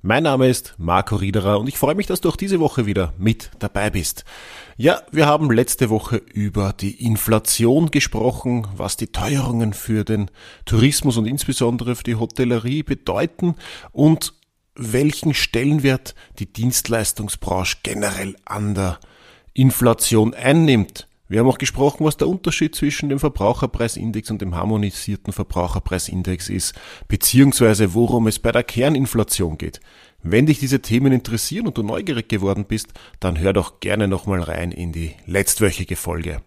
Mein Name ist Marco Riederer und ich freue mich, dass du auch diese Woche wieder mit dabei bist. Ja, wir haben letzte Woche über die Inflation gesprochen, was die Teuerungen für den Tourismus und insbesondere für die Hotellerie bedeuten und welchen Stellenwert die Dienstleistungsbranche generell an der Inflation einnimmt. Wir haben auch gesprochen, was der Unterschied zwischen dem Verbraucherpreisindex und dem harmonisierten Verbraucherpreisindex ist, beziehungsweise worum es bei der Kerninflation geht. Wenn dich diese Themen interessieren und du neugierig geworden bist, dann hör doch gerne nochmal rein in die letztwöchige Folge.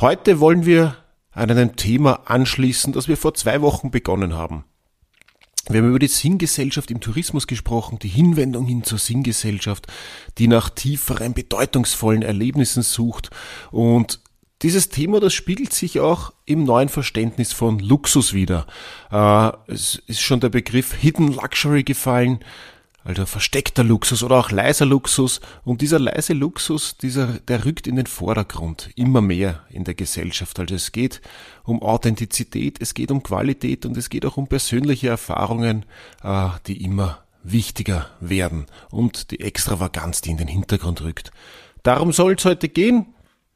Heute wollen wir an einem Thema anschließen, das wir vor zwei Wochen begonnen haben. Wir haben über die Sinngesellschaft im Tourismus gesprochen, die Hinwendung hin zur Sinngesellschaft, die nach tieferen, bedeutungsvollen Erlebnissen sucht. Und dieses Thema, das spiegelt sich auch im neuen Verständnis von Luxus wieder. Äh, es ist schon der Begriff Hidden Luxury gefallen also versteckter Luxus oder auch leiser Luxus. Und dieser leise Luxus, dieser, der rückt in den Vordergrund immer mehr in der Gesellschaft. Also es geht um Authentizität, es geht um Qualität und es geht auch um persönliche Erfahrungen, äh, die immer wichtiger werden und die Extravaganz, die in den Hintergrund rückt. Darum soll es heute gehen.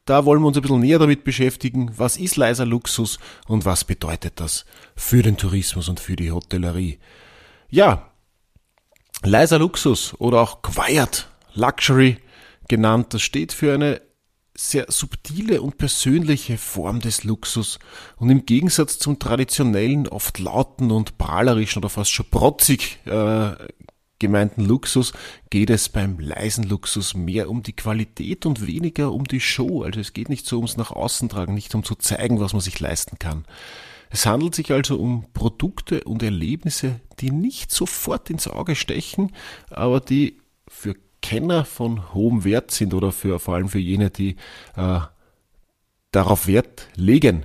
Da wollen wir uns ein bisschen näher damit beschäftigen. Was ist leiser Luxus und was bedeutet das für den Tourismus und für die Hotellerie? Ja, Leiser Luxus oder auch Quiet Luxury genannt, das steht für eine sehr subtile und persönliche Form des Luxus und im Gegensatz zum traditionellen, oft lauten und prahlerischen oder fast schon protzig äh, gemeinten Luxus geht es beim leisen Luxus mehr um die Qualität und weniger um die Show. Also es geht nicht so ums nach außen tragen, nicht um zu zeigen, was man sich leisten kann. Es handelt sich also um Produkte und Erlebnisse, die nicht sofort ins Auge stechen, aber die für Kenner von hohem Wert sind oder für, vor allem für jene, die äh, darauf Wert legen.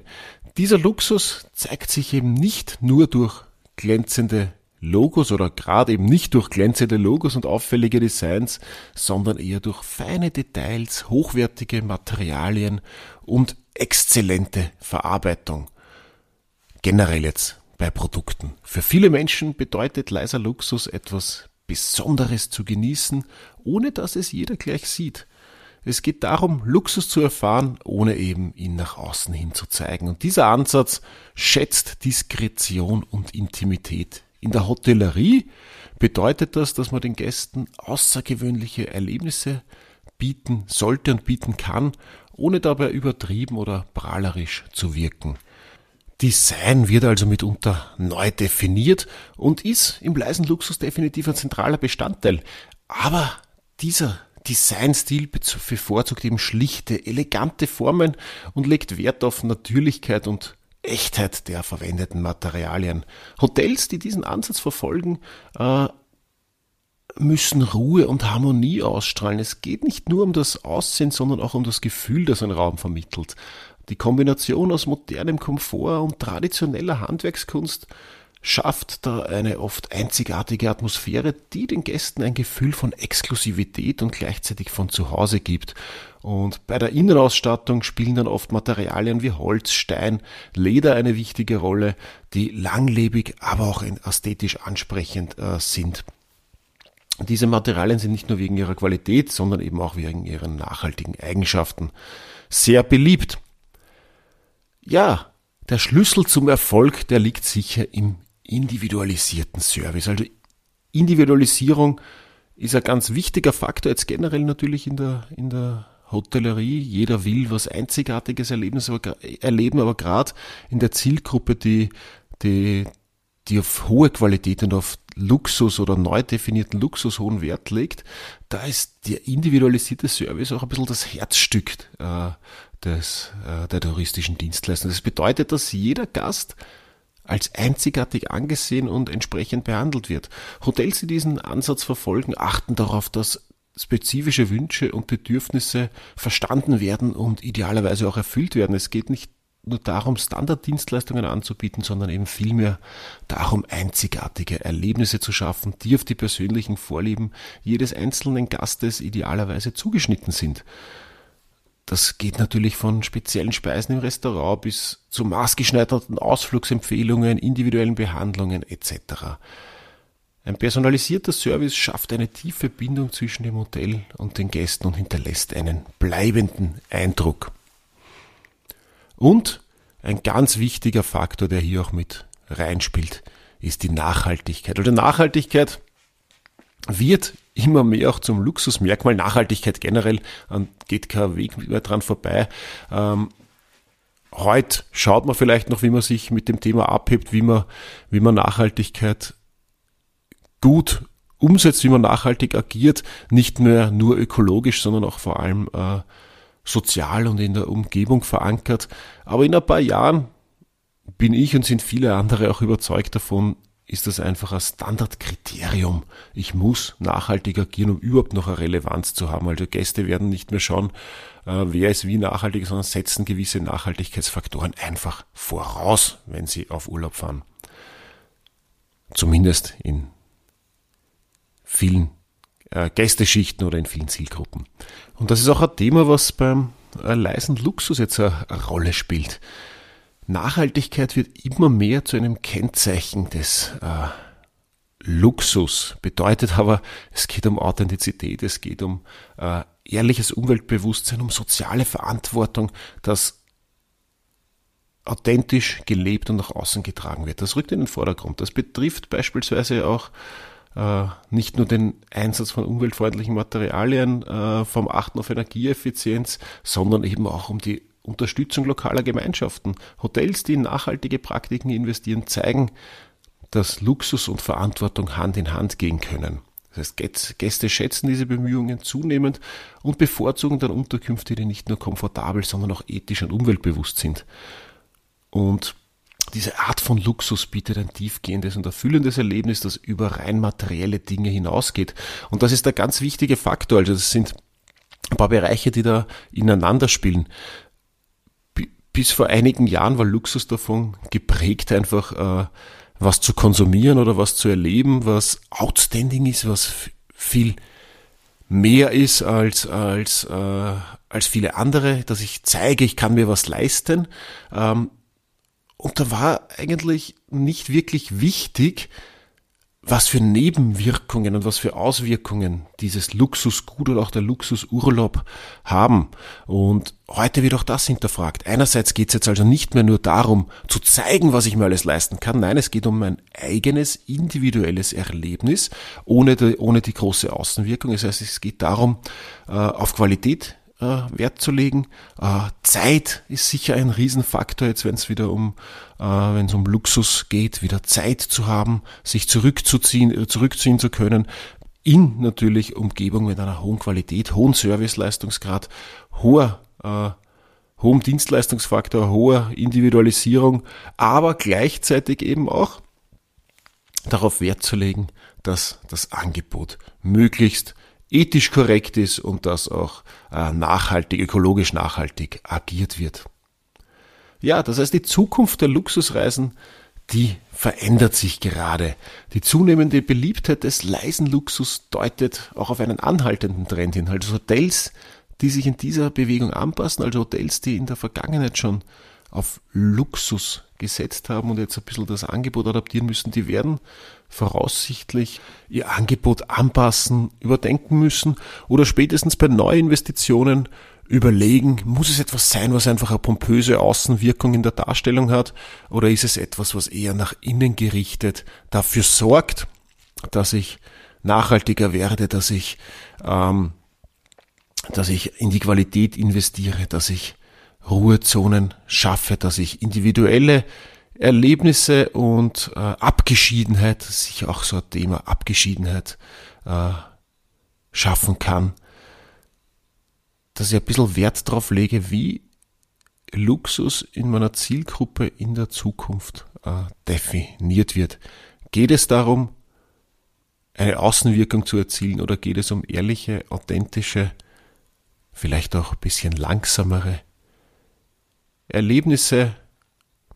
Dieser Luxus zeigt sich eben nicht nur durch glänzende Logos oder gerade eben nicht durch glänzende Logos und auffällige Designs, sondern eher durch feine Details, hochwertige Materialien und exzellente Verarbeitung generell jetzt bei Produkten. Für viele Menschen bedeutet leiser Luxus etwas Besonderes zu genießen, ohne dass es jeder gleich sieht. Es geht darum, Luxus zu erfahren, ohne eben ihn nach außen hin zu zeigen. Und dieser Ansatz schätzt Diskretion und Intimität. In der Hotellerie bedeutet das, dass man den Gästen außergewöhnliche Erlebnisse bieten sollte und bieten kann, ohne dabei übertrieben oder prahlerisch zu wirken. Design wird also mitunter neu definiert und ist im leisen Luxus definitiv ein zentraler Bestandteil. Aber dieser Designstil bevorzugt eben schlichte, elegante Formen und legt Wert auf Natürlichkeit und Echtheit der verwendeten Materialien. Hotels, die diesen Ansatz verfolgen, äh, müssen Ruhe und Harmonie ausstrahlen. Es geht nicht nur um das Aussehen, sondern auch um das Gefühl, das ein Raum vermittelt. Die Kombination aus modernem Komfort und traditioneller Handwerkskunst schafft da eine oft einzigartige Atmosphäre, die den Gästen ein Gefühl von Exklusivität und gleichzeitig von Zuhause gibt. Und bei der Innenausstattung spielen dann oft Materialien wie Holz, Stein, Leder eine wichtige Rolle, die langlebig, aber auch ästhetisch ansprechend äh, sind. Diese Materialien sind nicht nur wegen ihrer Qualität, sondern eben auch wegen ihren nachhaltigen Eigenschaften sehr beliebt. Ja, der Schlüssel zum Erfolg, der liegt sicher im individualisierten Service. Also Individualisierung ist ein ganz wichtiger Faktor, jetzt generell natürlich in der, in der Hotellerie. Jeder will was Einzigartiges erleben, aber, erleben, aber gerade in der Zielgruppe, die, die, die auf hohe Qualität und auf Luxus oder neu definierten Luxus hohen Wert legt, da ist der individualisierte Service auch ein bisschen das Herzstück äh, des, äh, der touristischen Dienstleistung. Das bedeutet, dass jeder Gast als einzigartig angesehen und entsprechend behandelt wird. Hotels, die diesen Ansatz verfolgen, achten darauf, dass spezifische Wünsche und Bedürfnisse verstanden werden und idealerweise auch erfüllt werden. Es geht nicht nur darum, Standarddienstleistungen anzubieten, sondern eben vielmehr darum, einzigartige Erlebnisse zu schaffen, die auf die persönlichen Vorlieben jedes einzelnen Gastes idealerweise zugeschnitten sind. Das geht natürlich von speziellen Speisen im Restaurant bis zu maßgeschneiderten Ausflugsempfehlungen, individuellen Behandlungen etc. Ein personalisierter Service schafft eine tiefe Bindung zwischen dem Hotel und den Gästen und hinterlässt einen bleibenden Eindruck. Und ein ganz wichtiger Faktor, der hier auch mit reinspielt, ist die Nachhaltigkeit. Also Nachhaltigkeit wird immer mehr auch zum Luxusmerkmal. Nachhaltigkeit generell geht kein Weg mehr dran vorbei. Ähm, heute schaut man vielleicht noch, wie man sich mit dem Thema abhebt, wie man, wie man Nachhaltigkeit gut umsetzt, wie man nachhaltig agiert, nicht mehr nur ökologisch, sondern auch vor allem äh, sozial und in der Umgebung verankert. Aber in ein paar Jahren bin ich und sind viele andere auch überzeugt davon, ist das einfach ein Standardkriterium. Ich muss nachhaltig agieren, um überhaupt noch eine Relevanz zu haben. Also Gäste werden nicht mehr schauen, äh, wer ist wie nachhaltig, sondern setzen gewisse Nachhaltigkeitsfaktoren einfach voraus, wenn sie auf Urlaub fahren. Zumindest in vielen äh, Gästeschichten oder in vielen Zielgruppen. Und das ist auch ein Thema, was beim äh, leisen Luxus jetzt eine, eine Rolle spielt. Nachhaltigkeit wird immer mehr zu einem Kennzeichen des äh, Luxus. Bedeutet aber, es geht um Authentizität, es geht um äh, ehrliches Umweltbewusstsein, um soziale Verantwortung, das authentisch gelebt und nach außen getragen wird. Das rückt in den Vordergrund. Das betrifft beispielsweise auch äh, nicht nur den Einsatz von umweltfreundlichen Materialien, äh, vom Achten auf Energieeffizienz, sondern eben auch um die Unterstützung lokaler Gemeinschaften. Hotels, die in nachhaltige Praktiken investieren, zeigen, dass Luxus und Verantwortung Hand in Hand gehen können. Das heißt, Gäste schätzen diese Bemühungen zunehmend und bevorzugen dann Unterkünfte, die nicht nur komfortabel, sondern auch ethisch und umweltbewusst sind. Und diese Art von Luxus bietet ein tiefgehendes und erfüllendes Erlebnis, das über rein materielle Dinge hinausgeht. Und das ist der ganz wichtige Faktor. Also das sind ein paar Bereiche, die da ineinander spielen. Bis vor einigen Jahren war Luxus davon geprägt, einfach äh, was zu konsumieren oder was zu erleben, was outstanding ist, was viel mehr ist als, als, äh, als viele andere, dass ich zeige, ich kann mir was leisten. Ähm, und da war eigentlich nicht wirklich wichtig, was für Nebenwirkungen und was für Auswirkungen dieses Luxusgut oder auch der Luxusurlaub haben. Und heute wird auch das hinterfragt. Einerseits geht es jetzt also nicht mehr nur darum, zu zeigen, was ich mir alles leisten kann. Nein, es geht um ein eigenes, individuelles Erlebnis, ohne die, ohne die große Außenwirkung. Das heißt, es geht darum, äh, auf Qualität äh, Wert zu legen. Äh, Zeit ist sicher ein Riesenfaktor, jetzt wenn es wieder um, äh, wenn es um Luxus geht, wieder Zeit zu haben, sich zurückzuziehen, äh, zurückziehen zu können. In natürlich Umgebung mit einer hohen Qualität, hohen Serviceleistungsgrad, hoher äh, hohem Dienstleistungsfaktor, hoher Individualisierung, aber gleichzeitig eben auch darauf Wert zu legen, dass das Angebot möglichst ethisch korrekt ist und dass auch äh, nachhaltig, ökologisch nachhaltig agiert wird. Ja, das heißt, die Zukunft der Luxusreisen, die verändert sich gerade. Die zunehmende Beliebtheit des leisen Luxus deutet auch auf einen anhaltenden Trend hin. Also Hotels, die sich in dieser Bewegung anpassen, also Hotels, die in der Vergangenheit schon auf Luxus gesetzt haben und jetzt ein bisschen das Angebot adaptieren müssen, die werden voraussichtlich ihr Angebot anpassen, überdenken müssen oder spätestens bei Neuinvestitionen überlegen, muss es etwas sein, was einfach eine pompöse Außenwirkung in der Darstellung hat oder ist es etwas, was eher nach innen gerichtet dafür sorgt, dass ich nachhaltiger werde, dass ich, ähm, dass ich in die Qualität investiere, dass ich Ruhezonen schaffe, dass ich individuelle Erlebnisse und äh, Abgeschiedenheit, sicher auch so ein Thema, Abgeschiedenheit äh, schaffen kann, dass ich ein bisschen Wert drauf lege, wie Luxus in meiner Zielgruppe in der Zukunft äh, definiert wird. Geht es darum, eine Außenwirkung zu erzielen oder geht es um ehrliche, authentische, vielleicht auch ein bisschen langsamere Erlebnisse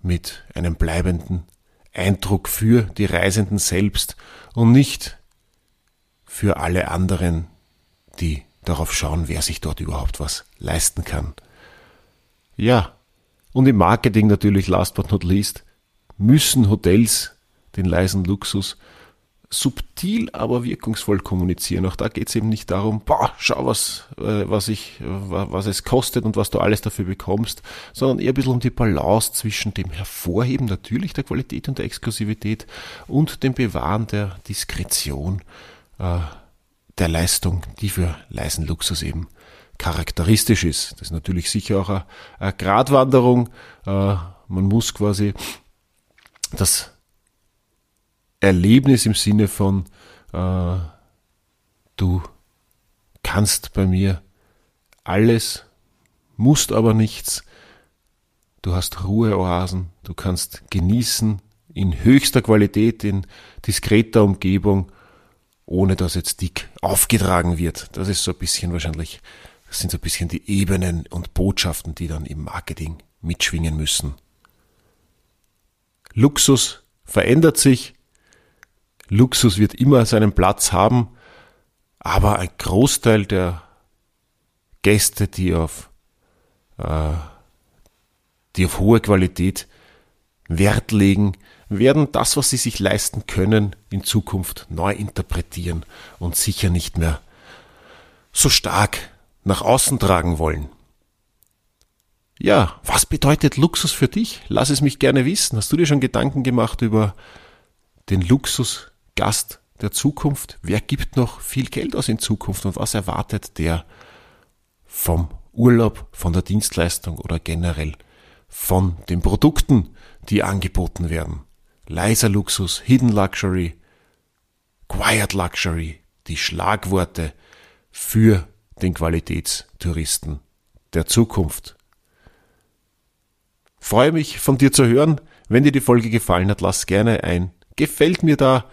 mit einem bleibenden Eindruck für die Reisenden selbst und nicht für alle anderen, die darauf schauen, wer sich dort überhaupt was leisten kann. Ja, und im Marketing natürlich, last but not least, müssen Hotels den leisen Luxus subtil, aber wirkungsvoll kommunizieren. Auch da geht es eben nicht darum, boah, schau, was, äh, was, ich, was es kostet und was du alles dafür bekommst, sondern eher ein bisschen um die Balance zwischen dem Hervorheben natürlich der Qualität und der Exklusivität und dem Bewahren der Diskretion äh, der Leistung, die für leisen Luxus eben charakteristisch ist. Das ist natürlich sicher auch eine, eine Gratwanderung. Äh, man muss quasi das Erlebnis im Sinne von äh, du kannst bei mir alles, musst aber nichts. Du hast Ruheoasen, du kannst genießen in höchster Qualität, in diskreter Umgebung, ohne dass jetzt dick aufgetragen wird. Das ist so ein bisschen wahrscheinlich, das sind so ein bisschen die Ebenen und Botschaften, die dann im Marketing mitschwingen müssen. Luxus verändert sich, Luxus wird immer seinen Platz haben, aber ein Großteil der Gäste, die auf, äh, die auf hohe Qualität Wert legen, werden das, was sie sich leisten können, in Zukunft neu interpretieren und sicher nicht mehr so stark nach außen tragen wollen. Ja, was bedeutet Luxus für dich? Lass es mich gerne wissen. Hast du dir schon Gedanken gemacht über den Luxus Gast der Zukunft. Wer gibt noch viel Geld aus in Zukunft und was erwartet der vom Urlaub, von der Dienstleistung oder generell von den Produkten, die angeboten werden? Leiser Luxus, Hidden Luxury, Quiet Luxury, die Schlagworte für den Qualitätstouristen der Zukunft. Freue mich von dir zu hören. Wenn dir die Folge gefallen hat, lass gerne ein Gefällt mir da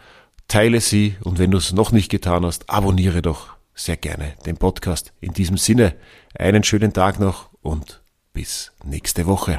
teile sie und wenn du es noch nicht getan hast, abonniere doch sehr gerne den Podcast. In diesem Sinne, einen schönen Tag noch und bis nächste Woche.